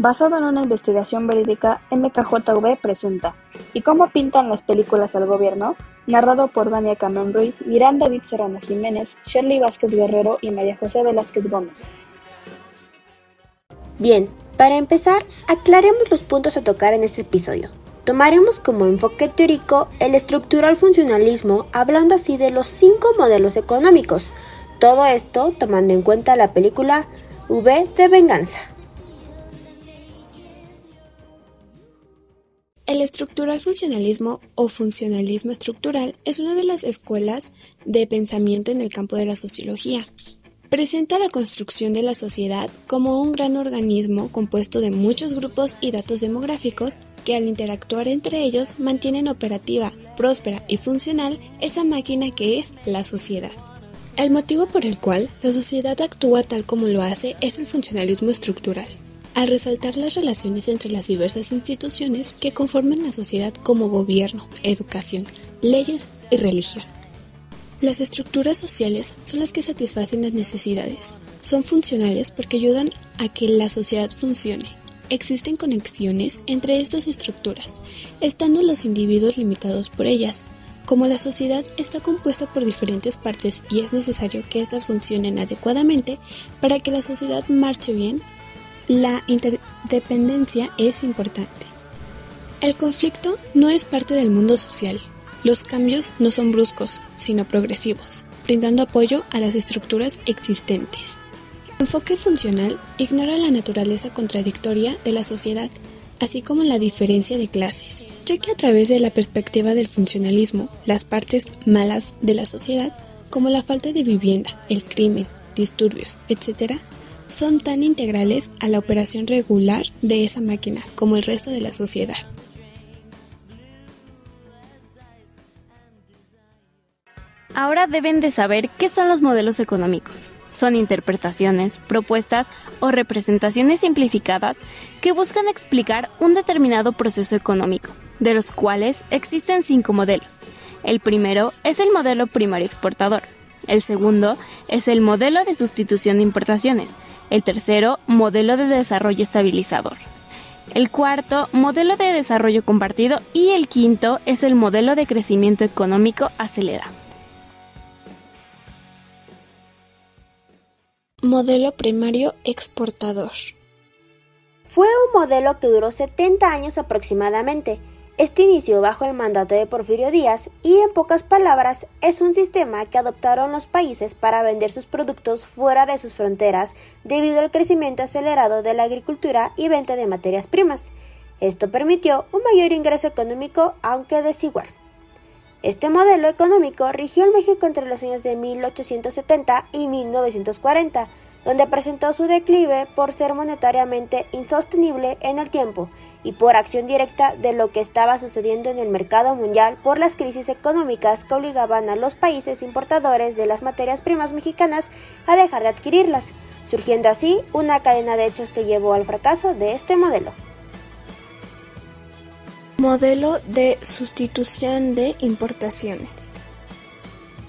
Basado en una investigación verídica, MKJV presenta ¿Y cómo pintan las películas al gobierno? Narrado por Dania Cameron Ruiz, Miranda David Serrano Jiménez, Shirley Vázquez Guerrero y María José Velázquez Gómez. Bien, para empezar, aclaremos los puntos a tocar en este episodio. Tomaremos como enfoque teórico el estructural funcionalismo, hablando así de los cinco modelos económicos. Todo esto tomando en cuenta la película V de Venganza. El estructural funcionalismo o funcionalismo estructural es una de las escuelas de pensamiento en el campo de la sociología. Presenta la construcción de la sociedad como un gran organismo compuesto de muchos grupos y datos demográficos que al interactuar entre ellos mantienen operativa, próspera y funcional esa máquina que es la sociedad. El motivo por el cual la sociedad actúa tal como lo hace es el funcionalismo estructural al resaltar las relaciones entre las diversas instituciones que conforman la sociedad como gobierno, educación, leyes y religión. Las estructuras sociales son las que satisfacen las necesidades. Son funcionales porque ayudan a que la sociedad funcione. Existen conexiones entre estas estructuras, estando los individuos limitados por ellas. Como la sociedad está compuesta por diferentes partes y es necesario que éstas funcionen adecuadamente para que la sociedad marche bien, la interdependencia es importante. El conflicto no es parte del mundo social. Los cambios no son bruscos, sino progresivos, brindando apoyo a las estructuras existentes. El enfoque funcional ignora la naturaleza contradictoria de la sociedad, así como la diferencia de clases, ya que a través de la perspectiva del funcionalismo, las partes malas de la sociedad, como la falta de vivienda, el crimen, disturbios, etc., son tan integrales a la operación regular de esa máquina como el resto de la sociedad. Ahora deben de saber qué son los modelos económicos. Son interpretaciones, propuestas o representaciones simplificadas que buscan explicar un determinado proceso económico, de los cuales existen cinco modelos. El primero es el modelo primario exportador. El segundo es el modelo de sustitución de importaciones, el tercero, modelo de desarrollo estabilizador. El cuarto, modelo de desarrollo compartido. Y el quinto es el modelo de crecimiento económico acelerado. Modelo primario exportador. Fue un modelo que duró 70 años aproximadamente este inició bajo el mandato de Porfirio Díaz y, en pocas palabras, es un sistema que adoptaron los países para vender sus productos fuera de sus fronteras debido al crecimiento acelerado de la agricultura y venta de materias primas. Esto permitió un mayor ingreso económico, aunque desigual. Este modelo económico rigió el México entre los años de 1870 y 1940, donde presentó su declive por ser monetariamente insostenible en el tiempo y por acción directa de lo que estaba sucediendo en el mercado mundial por las crisis económicas que obligaban a los países importadores de las materias primas mexicanas a dejar de adquirirlas, surgiendo así una cadena de hechos que llevó al fracaso de este modelo. Modelo de sustitución de importaciones.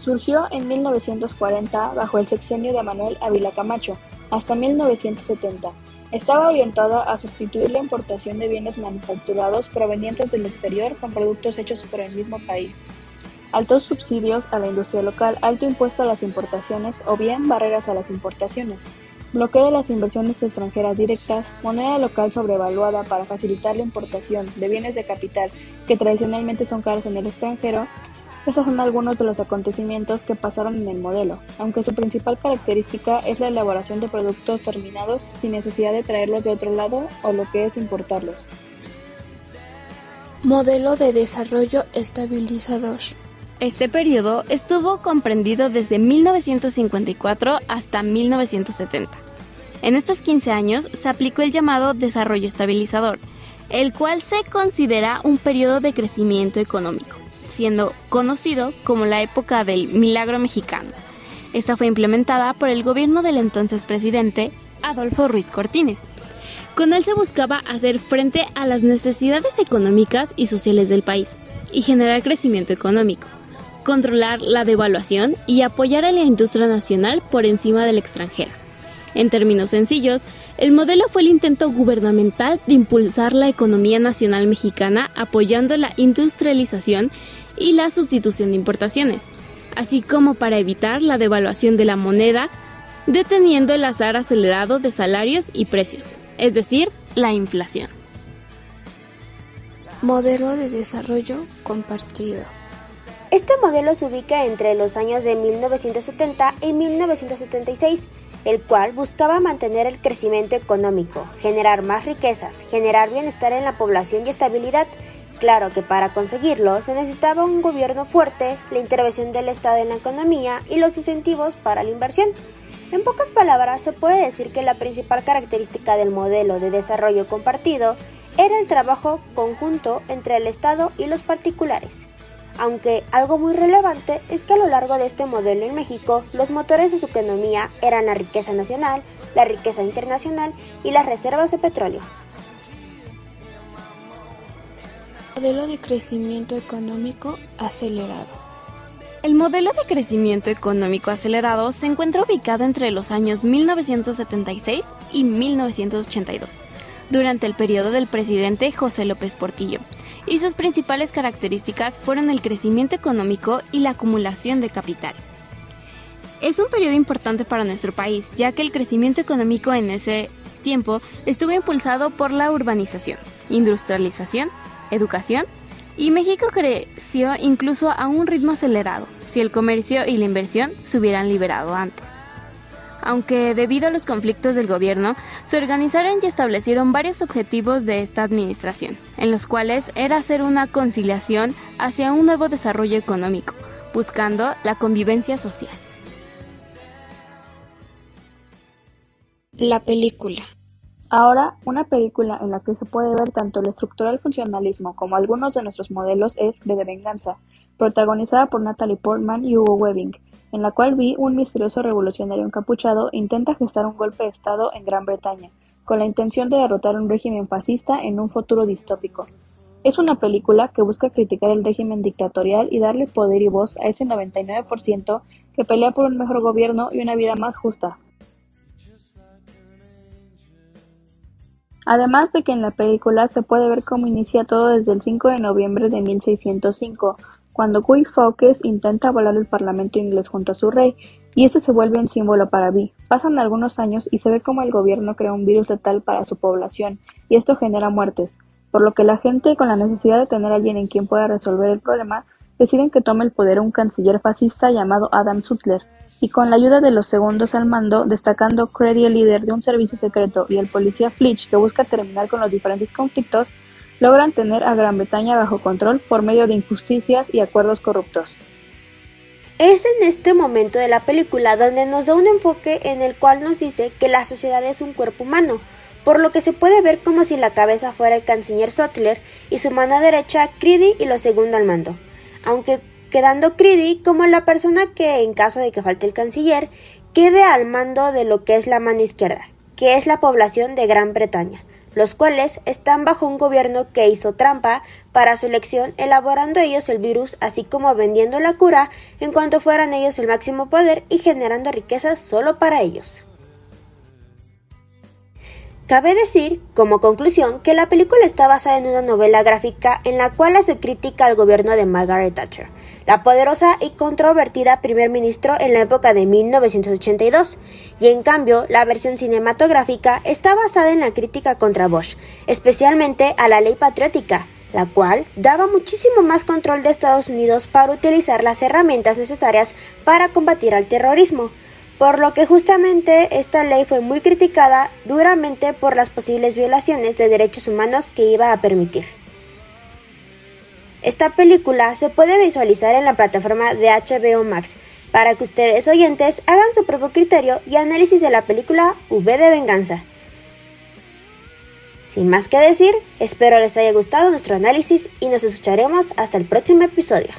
Surgió en 1940 bajo el sexenio de Manuel Ávila Camacho, hasta 1970 estaba orientada a sustituir la importación de bienes manufacturados provenientes del exterior con productos hechos por el mismo país. Altos subsidios a la industria local, alto impuesto a las importaciones o bien barreras a las importaciones. Bloqueo de las inversiones extranjeras directas, moneda local sobrevaluada para facilitar la importación de bienes de capital que tradicionalmente son caros en el extranjero, esos son algunos de los acontecimientos que pasaron en el modelo, aunque su principal característica es la elaboración de productos terminados sin necesidad de traerlos de otro lado o lo que es importarlos. Modelo de desarrollo estabilizador. Este periodo estuvo comprendido desde 1954 hasta 1970. En estos 15 años se aplicó el llamado desarrollo estabilizador, el cual se considera un periodo de crecimiento económico siendo conocido como la época del milagro mexicano. Esta fue implementada por el gobierno del entonces presidente Adolfo Ruiz Cortines. Con él se buscaba hacer frente a las necesidades económicas y sociales del país y generar crecimiento económico, controlar la devaluación y apoyar a la industria nacional por encima de la extranjera. En términos sencillos, El modelo fue el intento gubernamental de impulsar la economía nacional mexicana apoyando la industrialización y la sustitución de importaciones, así como para evitar la devaluación de la moneda, deteniendo el azar acelerado de salarios y precios, es decir, la inflación. Modelo de desarrollo compartido. Este modelo se ubica entre los años de 1970 y 1976, el cual buscaba mantener el crecimiento económico, generar más riquezas, generar bienestar en la población y estabilidad. Claro que para conseguirlo se necesitaba un gobierno fuerte, la intervención del Estado en la economía y los incentivos para la inversión. En pocas palabras, se puede decir que la principal característica del modelo de desarrollo compartido era el trabajo conjunto entre el Estado y los particulares. Aunque algo muy relevante es que a lo largo de este modelo en México, los motores de su economía eran la riqueza nacional, la riqueza internacional y las reservas de petróleo. Modelo de crecimiento económico acelerado. El modelo de crecimiento económico acelerado se encuentra ubicado entre los años 1976 y 1982 durante el periodo del presidente José López Portillo, y sus principales características fueron el crecimiento económico y la acumulación de capital. Es un periodo importante para nuestro país, ya que el crecimiento económico en ese tiempo estuvo impulsado por la urbanización, industrialización, educación, y México creció incluso a un ritmo acelerado, si el comercio y la inversión se hubieran liberado antes aunque debido a los conflictos del gobierno, se organizaron y establecieron varios objetivos de esta administración, en los cuales era hacer una conciliación hacia un nuevo desarrollo económico, buscando la convivencia social. La película. Ahora, una película en la que se puede ver tanto la estructura del funcionalismo como algunos de nuestros modelos es de Venganza, protagonizada por Natalie Portman y Hugo Webbing, en la cual vi un misterioso revolucionario encapuchado intenta gestar un golpe de Estado en Gran Bretaña, con la intención de derrotar un régimen fascista en un futuro distópico. Es una película que busca criticar el régimen dictatorial y darle poder y voz a ese 99% que pelea por un mejor gobierno y una vida más justa. Además de que en la película se puede ver cómo inicia todo desde el 5 de noviembre de 1605, cuando Guy Fawkes intenta volar el parlamento inglés junto a su rey, y este se vuelve un símbolo para Vi. Pasan algunos años y se ve como el gobierno crea un virus letal para su población, y esto genera muertes, por lo que la gente, con la necesidad de tener a alguien en quien pueda resolver el problema, deciden que tome el poder un canciller fascista llamado Adam Sutler, y con la ayuda de los segundos al mando, destacando Credy el líder de un servicio secreto y el policía Flitch que busca terminar con los diferentes conflictos, logran tener a Gran Bretaña bajo control por medio de injusticias y acuerdos corruptos. Es en este momento de la película donde nos da un enfoque en el cual nos dice que la sociedad es un cuerpo humano, por lo que se puede ver como si la cabeza fuera el canciller Sutler y su mano derecha Creedy y lo segundo al mando, aunque quedando Creedy como la persona que, en caso de que falte el canciller, quede al mando de lo que es la mano izquierda, que es la población de Gran Bretaña los cuales están bajo un gobierno que hizo trampa para su elección, elaborando ellos el virus, así como vendiendo la cura en cuanto fueran ellos el máximo poder y generando riquezas solo para ellos. Cabe decir, como conclusión, que la película está basada en una novela gráfica en la cual hace crítica al gobierno de Margaret Thatcher, la poderosa y controvertida primer ministro en la época de 1982, y en cambio la versión cinematográfica está basada en la crítica contra Bush, especialmente a la ley patriótica, la cual daba muchísimo más control de Estados Unidos para utilizar las herramientas necesarias para combatir al terrorismo, por lo que justamente esta ley fue muy criticada duramente por las posibles violaciones de derechos humanos que iba a permitir. Esta película se puede visualizar en la plataforma de HBO Max para que ustedes oyentes hagan su propio criterio y análisis de la película V de Venganza. Sin más que decir, espero les haya gustado nuestro análisis y nos escucharemos hasta el próximo episodio.